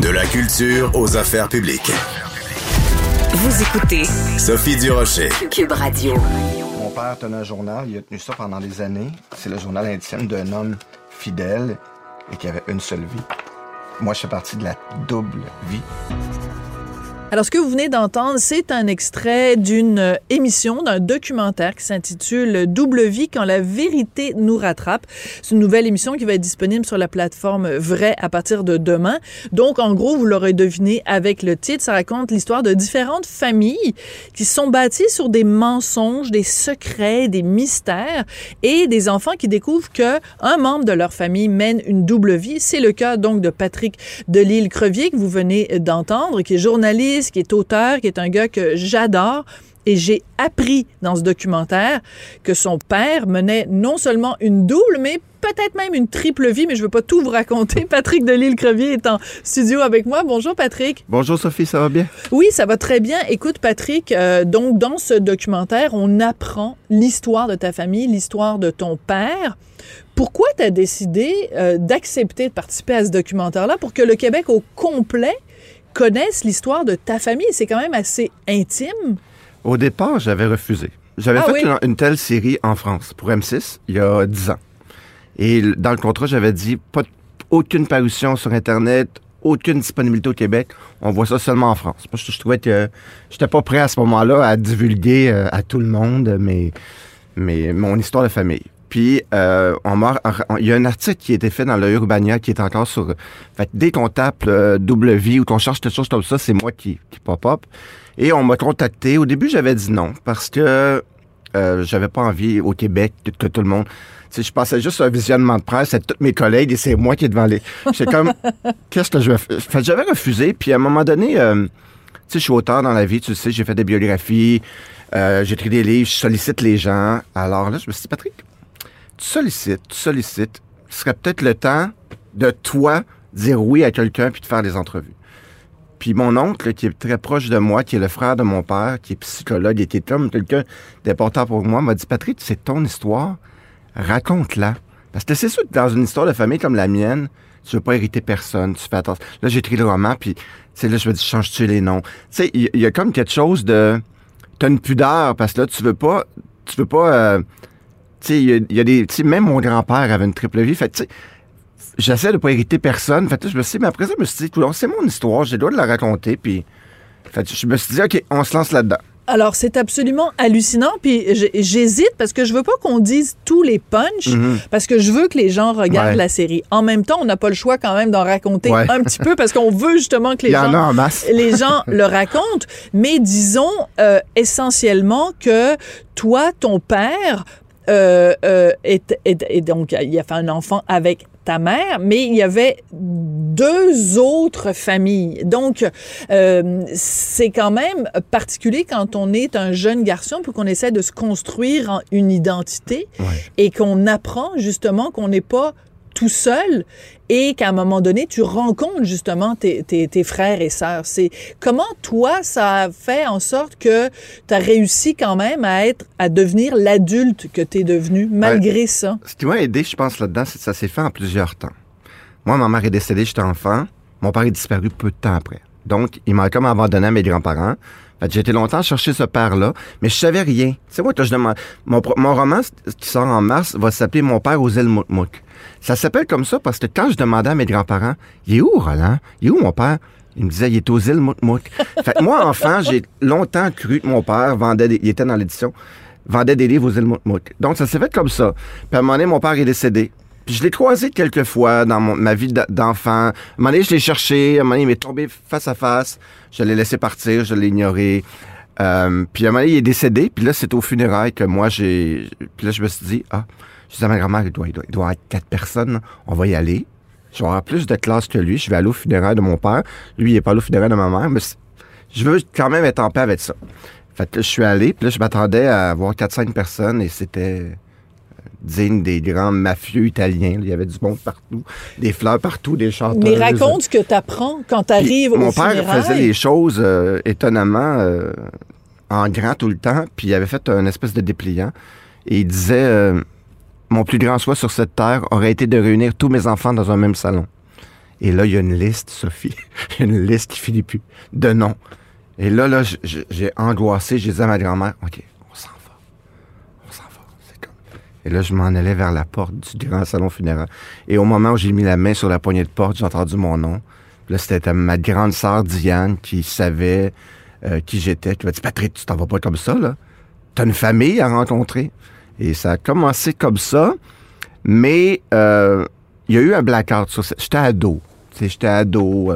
De la culture aux affaires publiques. Vous écoutez Sophie Durocher. Cube Radio. Mon père tenait un journal, il a tenu ça pendant des années. C'est le journal intime d'un homme fidèle et qui avait une seule vie. Moi, je fais partie de la double vie. Alors, ce que vous venez d'entendre, c'est un extrait d'une euh, émission, d'un documentaire qui s'intitule Double vie quand la vérité nous rattrape. C'est une nouvelle émission qui va être disponible sur la plateforme Vrai à partir de demain. Donc, en gros, vous l'aurez deviné avec le titre, ça raconte l'histoire de différentes familles qui sont bâties sur des mensonges, des secrets, des mystères et des enfants qui découvrent que un membre de leur famille mène une double vie. C'est le cas donc de Patrick Delisle-Crevier que vous venez d'entendre, qui est journaliste qui est auteur, qui est un gars que j'adore. Et j'ai appris dans ce documentaire que son père menait non seulement une double, mais peut-être même une triple vie, mais je ne veux pas tout vous raconter. Patrick Delisle-Crevier est en studio avec moi. Bonjour Patrick. Bonjour Sophie, ça va bien? Oui, ça va très bien. Écoute Patrick, euh, donc dans ce documentaire, on apprend l'histoire de ta famille, l'histoire de ton père. Pourquoi tu as décidé euh, d'accepter de participer à ce documentaire-là pour que le Québec au complet connaissent l'histoire de ta famille. C'est quand même assez intime. Au départ, j'avais refusé. J'avais Ah fait oui? une, une telle série en France pour M6 il y a 10 ans. Et dans le contrat, j'avais dit pas aucune parution sur Internet, aucune disponibilité au Québec. On voit ça seulement en France. Je, je trouvais que j'étais pas prêt à ce moment-là à divulguer euh, à tout le monde mes, mes, mon histoire de famille. Puis, euh, on il y a un article qui a été fait dans le Urbania qui est encore sur. Fait que dès qu'on tape euh, vie ou qu'on cherche quelque chose comme ça, c'est moi qui, qui pop-up. Et on m'a contacté. Au début, j'avais dit non parce que euh, j'avais pas envie au Québec que, que tout le monde. Tu sais, je passais juste un visionnement de presse à tous mes collègues et c'est moi qui est devant les. J'étais comme, qu'est-ce que je vais faire? Fait que j'avais refusé. Puis à un moment donné, euh, tu sais, je suis auteur dans la vie, tu le sais, j'ai fait des biographies, euh, j'ai écrit des livres, je sollicite les gens. Alors là, je me suis dit, Patrick, tu sollicites, tu sollicites. Ce serait peut-être le temps de toi dire oui à quelqu'un puis de faire des entrevues. Puis mon oncle, qui est très proche de moi, qui est le frère de mon père, qui est psychologue et qui comme quelqu'un d'important pour moi, m'a dit Patrick, c'est ton histoire, raconte-la. Parce que c'est sûr que dans une histoire de famille comme la mienne, tu veux pas hériter personne, tu fais attention. Là, j'ai écrit le roman, puis là, je me dis, change-tu les noms? Tu sais, il y, a comme quelque chose de... T'as une pudeur, parce que là, tu veux pas... Tu veux pas... euh, sais, il y a- il y, a des... Tu sais, même mon grand-père avait une triple vie, fait que, tu sais, j'essaie de pas hériter personne. Fait je me suis dit, mais après ça, je me suis dit, c'est mon histoire, j'ai le droit de la raconter, puis... Fait je me suis dit, OK, on se lance là-dedans. Alors, c'est absolument hallucinant. Puis j'hésite parce que je veux pas qu'on dise tous les punchs, parce que je veux que les gens regardent. Ouais. la série. En même temps, on n'a pas le choix quand même d'en raconter Ouais. un petit peu parce qu'on veut justement que les gens les gens le racontent. Mais disons euh, essentiellement que toi, ton père, euh, euh, est- donc il a fait un enfant avec ta mère, mais il y avait deux autres familles. Donc, euh, c'est quand même particulier quand on est un jeune garçon puis qu'on essaie de se construire en une identité et qu'on apprend justement qu'on n'est pas tout seul et qu'à un moment donné, tu rencontres justement tes, tes- tes frères et sœurs. C'est comment toi, ça a fait en sorte que tu as réussi quand même à être, à devenir l'adulte que tu es devenu malgré ça? Ce qui m'a aidé, je pense, là-dedans, c'est que ça s'est fait en plusieurs temps. Moi, ma mère est décédée, j'étais enfant. Mon père est disparu peu de temps après. Donc, il m'a comme abandonné à mes grands-parents. J'ai été longtemps chercher ce père-là, mais je savais rien. Tu sais, moi, je demande, mon, mon roman qui sort en mars va s'appeler Mon père aux îles Moukmouk. Ça s'appelle comme ça parce que quand je demandais à mes grands-parents, il est où, Roland? Il est où mon père? Il me disait, il est aux îles Moukmouk. fait que moi, enfant, j'ai longtemps cru que mon père vendait, des- il était dans l'édition, vendait des livres aux îles Moukmouk. Donc, ça s'est fait comme ça. Puis à un moment donné, mon père est décédé. Je l'ai croisé quelques fois dans mon- ma vie d'enfant. À un moment donné, je l'ai cherché. À un moment donné, il m'est tombé face à face. Je l'ai laissé partir. Je l'ai ignoré. Euh, puis à un moment donné, il est décédé. Puis là, c'est au funérailles que moi, j'ai... Puis là, je me suis dit, ah, je dis à ma grand-mère, il doit, il doit, il doit avoir quatre personnes. On va y aller. Je vais avoir plus de classe que lui. Je vais aller au funérailles de mon père. Lui, il est pas allé au funérailles de ma mère. Mais je veux quand même être en paix avec ça. Fait que là, je suis allé. Puis là, je m'attendais à voir 4-5 personnes. Et c'était digne des grands mafieux italiens. Il y avait du monde partout, des fleurs partout, des chanteurs. Mais raconte ce que tu apprends quand tu arrives au Mon père faisait les choses euh, étonnamment euh, en grand tout le temps, puis il avait fait un espèce de dépliant. Et il disait euh, Mon plus grand souhait sur cette terre aurait été de réunir tous mes enfants dans un même salon. Et là, il y a une liste, Sophie. Il y a une liste qui finit plus de noms. Et là, là, j'ai angoissé. J'ai dit à ma grand-mère OK, on s'en va. On s'en va. C'est comme. Et là, je m'en allais vers la porte du grand salon funéraire. Et au moment où j'ai mis la main sur la poignée de porte, j'ai entendu mon nom. Puis Là, c'était ma grande sœur Diane qui savait euh, qui j'étais. Qui m'a dit Patrick, tu t'en vas pas comme ça, là. T'as une famille à rencontrer. Et ça a commencé comme ça. Mais euh, il y a eu un blackout sur ça. J'étais ado. J'étais ado.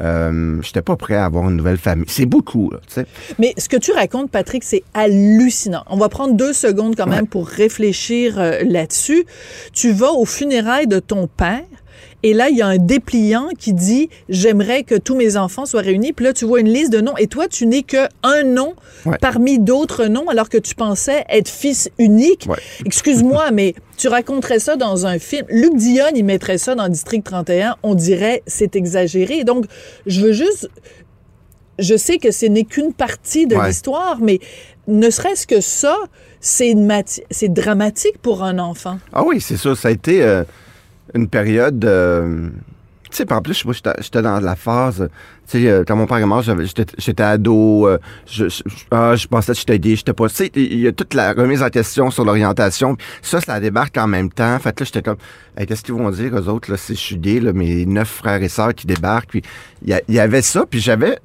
Euh, J'étais pas prêt à avoir une nouvelle famille. C'est beaucoup, tu sais. Mais ce que tu racontes, Patrick, c'est hallucinant. On va prendre deux secondes quand même pour réfléchir euh, là-dessus. Tu vas aux funérailles de ton père. Et là, il y a un dépliant qui dit J'aimerais que tous mes enfants soient réunis. Puis là, tu vois une liste de noms. Et toi, tu n'es que un nom Ouais. parmi d'autres noms, alors que tu pensais être fils unique. Ouais. Excuse-moi, mais tu raconterais ça dans un film. Luc Dion, il mettrait ça dans District 31. On dirait c'est exagéré. Donc, je veux juste je sais que ce n'est qu'une partie de Ouais. l'histoire, mais ne serait-ce que ça, c'est dramatique pour un enfant. Ah oui, c'est ça. Ça a été euh, une période. euh, tu sais, en plus, moi, j'étais dans la phase. Tu sais, euh, quand mon père est mort, j'étais ado. euh, je, je, ah, je pensais que j'étais gay, j'étais pas. Tu sais, il y a toute la remise en question sur l'orientation. Ça, ça débarque en même temps. Fait que là, j'étais comme, qu'est-ce qu'ils vont dire, eux autres, là, si je suis gay, là, mes neuf frères et sœurs qui débarquent. Puis il y, y avait ça, puis j'avais.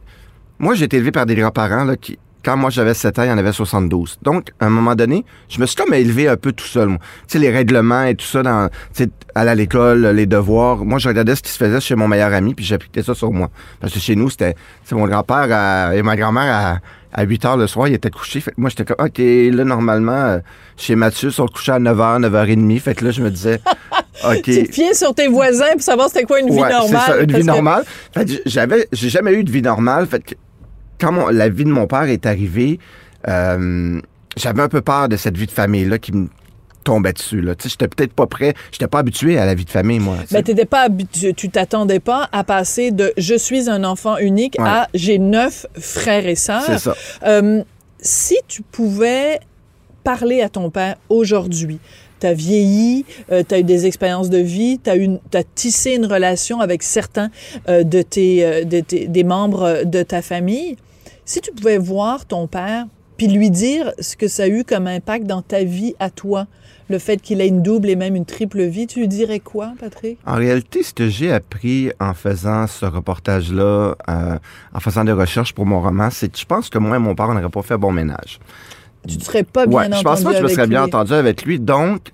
Moi, j'ai été élevé par des grands-parents là, qui, quand moi j'avais 7 ans, il y en avait 72. Donc, à un moment donné, je me suis comme élevé un peu tout seul. moi. Tu sais, les règlements et tout ça, dans, tu sais, aller à l'école, les devoirs. Moi, je regardais ce qui se faisait chez mon meilleur ami, puis j'appliquais ça sur moi. Parce que chez nous, c'était, tu sais, mon grand-père à- et ma grand-mère à, à 8 heures le soir, ils étaient couchés. Fait que moi, j'étais comme, OK, là, normalement, euh, chez Mathieu, ils sont couchés à 9h, 9h30. Fait que là, je me disais, OK. Tu te fiais sur tes voisins pour savoir c'était quoi une vie normale. ça, une vie que- normale. Fait que j'avais, j'ai jamais eu de vie normale. Fait que quand mon- la vie de mon père est arrivée, euh, j'avais un peu peur de cette vie de famille-là qui me tombait dessus. Là. J'étais peut-être pas prêt, j'étais pas habitué à la vie de famille, moi. tu sais. Ben, t'étais pas habitué, tu t'attendais pas à passer de je suis un enfant unique Ouais. à j'ai neuf frères et sœurs. c'est ça. Euh, si tu pouvais parler à ton père aujourd'hui, tu as vieilli, tu as eu des expériences de vie, tu as, tissé une relation avec certains euh, de tes, euh, de tes- des membres de ta famille. Si tu pouvais voir ton père, puis lui dire ce que ça a eu comme impact dans ta vie à toi, le fait qu'il ait une double et même une triple vie, tu lui dirais quoi, Patrick? En réalité, ce que j'ai appris en faisant ce reportage-là, euh, en faisant des recherches pour mon roman, c'est que je pense que moi et mon père, on n'aurait pas fait bon ménage. Tu ne serais pas bien Ouais, entendu je pense pas que je me serais bien entendu avec lui. Donc,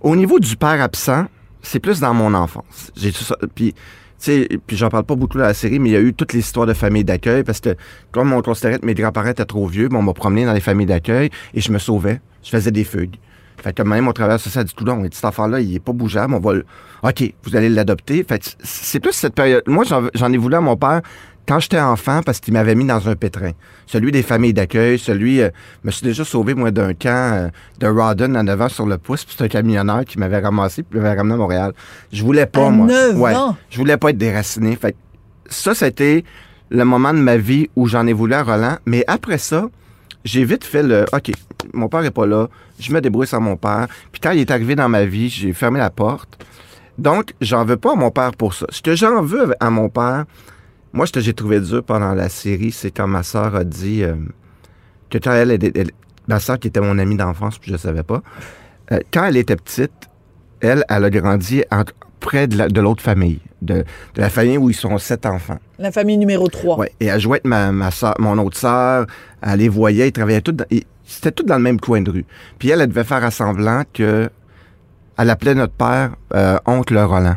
au niveau du père absent, c'est plus dans mon enfance. J'ai tout ça. Puis, tu sais, puis j'en parle pas beaucoup dans la série, mais il y a eu toute l'histoire de famille d'accueil parce que comme on considérait que mes grands-parents étaient trop vieux, on m'a promené dans les familles d'accueil et je me sauvais. Je faisais des feuilles. Fait que même au travers ça, a dit tout long, cet enfant-là, il est pas bougeable, on va le... OK, vous allez l'adopter. Fait c'est plus cette période. Moi, j'en ai voulu à mon père quand j'étais enfant parce qu'il m'avait mis dans un pétrin. Celui des familles d'accueil, celui... euh, je me suis déjà sauvé, moi, d'un camp euh, de Rawdon à 9 ans sur le pouce, puis c'est un camionneur qui m'avait ramassé puis m'avait ramené à Montréal. Je voulais pas, À moi. 9 ouais, ans? Je voulais pas être déraciné. Fait que ça, c'était le moment de ma vie où j'en ai voulu à Roland. Mais après ça, j'ai vite fait le OK, mon père est pas là, je me débrouille sans mon père. Puis quand il est arrivé dans ma vie, j'ai fermé la porte. Donc, j'en veux pas à mon père pour ça. Ce que j'en veux à mon père, Moi, ce que j'ai trouvé dur pendant la série, c'est quand ma sœur a dit euh, que quand elle, ma sœur qui était mon amie d'enfance, puis je ne savais pas, euh, quand elle était petite, elle, elle a grandi en- près de la- de l'autre famille, de, de la famille où ils sont sept enfants. La famille numéro 3. Ouais. Et elle jouait avec ma, ma sœur, mon autre sœur, elle les voyait, ils travaillaient tous dans, c'était tous dans le même coin de rue. Puis elle, elle devait faire à semblant que elle appelait notre père euh, oncle Roland.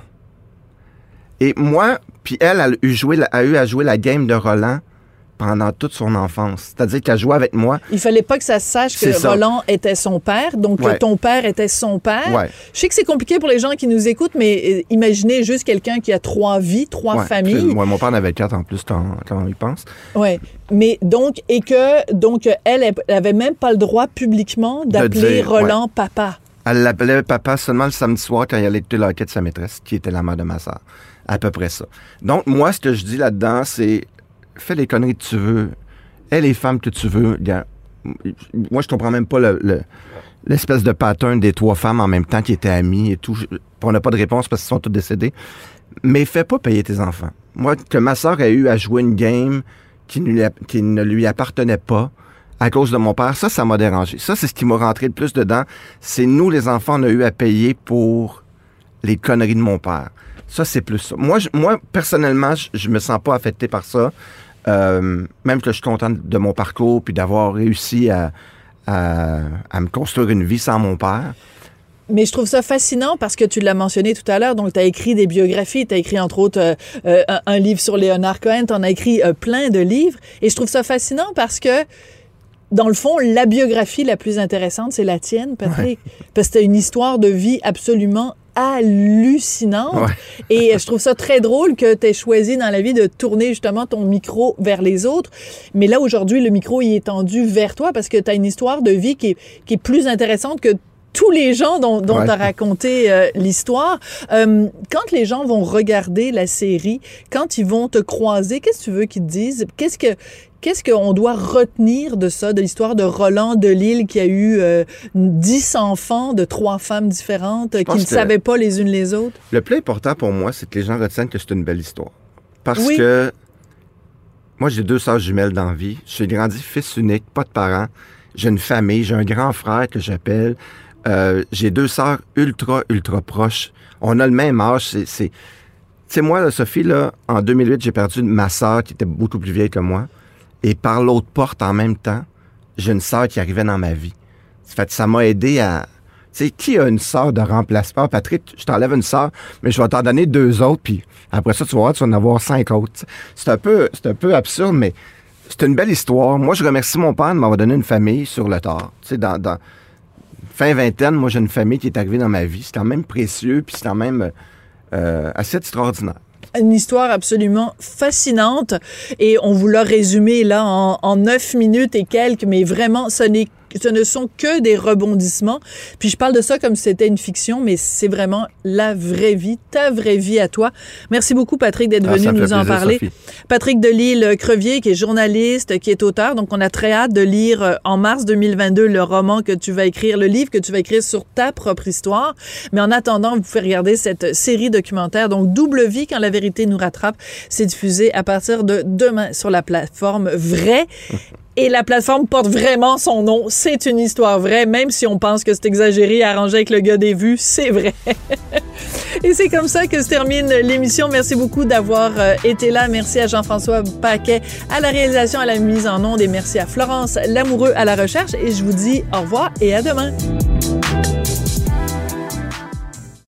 Et moi, puis elle, elle a eu, joué, la- a eu à jouer la game de Roland pendant toute son enfance. C'est-à-dire qu'elle jouait avec moi. Il fallait pas que ça se sache que ça. Roland était son père, donc Ouais. que ton père était son père. Ouais. Je sais que c'est compliqué pour les gens qui nous écoutent, mais euh, imaginez juste quelqu'un qui a trois vies, trois Ouais. familles. Moi, mon père en avait quatre en plus quand, on y pense. Ouais. Mais donc et que donc elle, elle avait même pas le droit publiquement d'appeler Roland papa. Elle l'appelait papa seulement le samedi soir quand il allait écouter l'enquête de sa maîtresse, qui était la mère de ma sœur. À peu près ça. Donc, moi, ce que je dis là-dedans, c'est fais les conneries que tu veux. Aie les femmes que tu veux. Moi, je comprends même pas le- le- l'espèce de pattern des trois femmes en même temps qui étaient amies et tout. On n'a pas de réponse parce qu'ils sont tous décédés. Mais fais pas payer tes enfants. Moi, que ma sœur ait eu à jouer une game qui ne lui appartenait pas à cause de mon père, ça, ça m'a dérangé. Ça, c'est ce qui m'a rentré le plus dedans. C'est nous, les enfants, on a eu à payer pour les conneries de mon père. Ça, c'est plus ça. Moi, je- moi personnellement, je, je me sens pas affecté par ça. Euh, même que je suis content de mon parcours puis d'avoir réussi à, à, à me construire une vie sans mon père. Mais je trouve ça fascinant parce que tu l'as mentionné tout à l'heure. Donc, tu as écrit des biographies. Tu as écrit, entre autres, euh, euh, un, un livre sur Léonard Cohen. Tu en as écrit plein de livres. Et je trouve ça fascinant parce que, dans le fond, la biographie la plus intéressante, c'est la tienne, Patrick. Parce que tu une histoire de vie absolument hallucinante. Ouais. Et je trouve ça très drôle que tu aies choisi dans la vie de tourner justement ton micro vers les autres. Mais là, aujourd'hui, le micro il est tendu vers toi parce que tu as une histoire de vie qui est, qui est plus intéressante que tous les gens dont, dont Ouais. as raconté euh, l'histoire. Euh, quand les gens vont regarder la série, quand ils vont te croiser, qu'est-ce que tu veux qu'ils te disent? Qu'est-ce que Qu'est-ce qu'on doit retenir de ça, de l'histoire de Roland de Lille qui a eu euh, dix enfants de trois femmes différentes euh, qui ne savaient pas les unes les autres? Le plus important pour moi, c'est que les gens retiennent que c'est une belle histoire. Parce Oui. que moi, j'ai deux sœurs jumelles dans la vie. J'ai grandi fils unique, pas de parents. J'ai une famille, j'ai un grand frère que j'appelle. Euh, j'ai deux sœurs ultra, ultra proches. On a le même âge. C'est, c'est... Tu sais, moi, là, Sophie, là, en 2008, j'ai perdu ma sœur qui était beaucoup plus vieille que moi. Et par l'autre porte, en même temps, j'ai une sœur qui arrivait dans ma vie. Ça fait ça m'a aidé à... Tu sais, qui a une sœur de remplacement? Patrick, je t'enlève une sœur, mais je vais t'en donner deux autres, puis après ça, tu vas voir, tu vas en avoir cinq autres. C'est un peu, c'est un peu absurde, mais c'est une belle histoire. Moi, je remercie mon père de m'avoir donné une famille sur le tard. Tu sais, dans, dans fin vingtaine, moi, j'ai une famille qui est arrivée dans ma vie. C'est quand même précieux, puis c'est quand même euh, assez extraordinaire. Une histoire absolument fascinante. Et on vous l'a résumé là en, neuf minutes et quelques, mais vraiment, ce n'est ce ne sont que des rebondissements. Puis je parle de ça comme si c'était une fiction, mais c'est vraiment la vraie vie, ta vraie vie à toi. Merci beaucoup, Patrick, d'être Ah, venu nous en parler. Sophie. Patrick Delisle-Crevier, qui est journaliste, qui est auteur. Donc, on a très hâte de lire euh, en mars 2022 le roman que tu vas écrire, le livre que tu vas écrire sur ta propre histoire. Mais en attendant, vous pouvez regarder cette série documentaire. Donc, Double Vie, quand la vérité nous rattrape, c'est diffusé à partir de demain sur la plateforme Vrai. Et la plateforme porte vraiment son nom. C'est une histoire vraie, même si on pense que c'est exagéré, arrangé avec le gars des vues, c'est vrai. Et c'est comme ça que se termine l'émission. Merci beaucoup d'avoir euh, été là. Merci à Jean-François Paquet à la réalisation, à la mise en onde et merci à Florence Lamoureux à la recherche. Et je vous dis au revoir et à demain.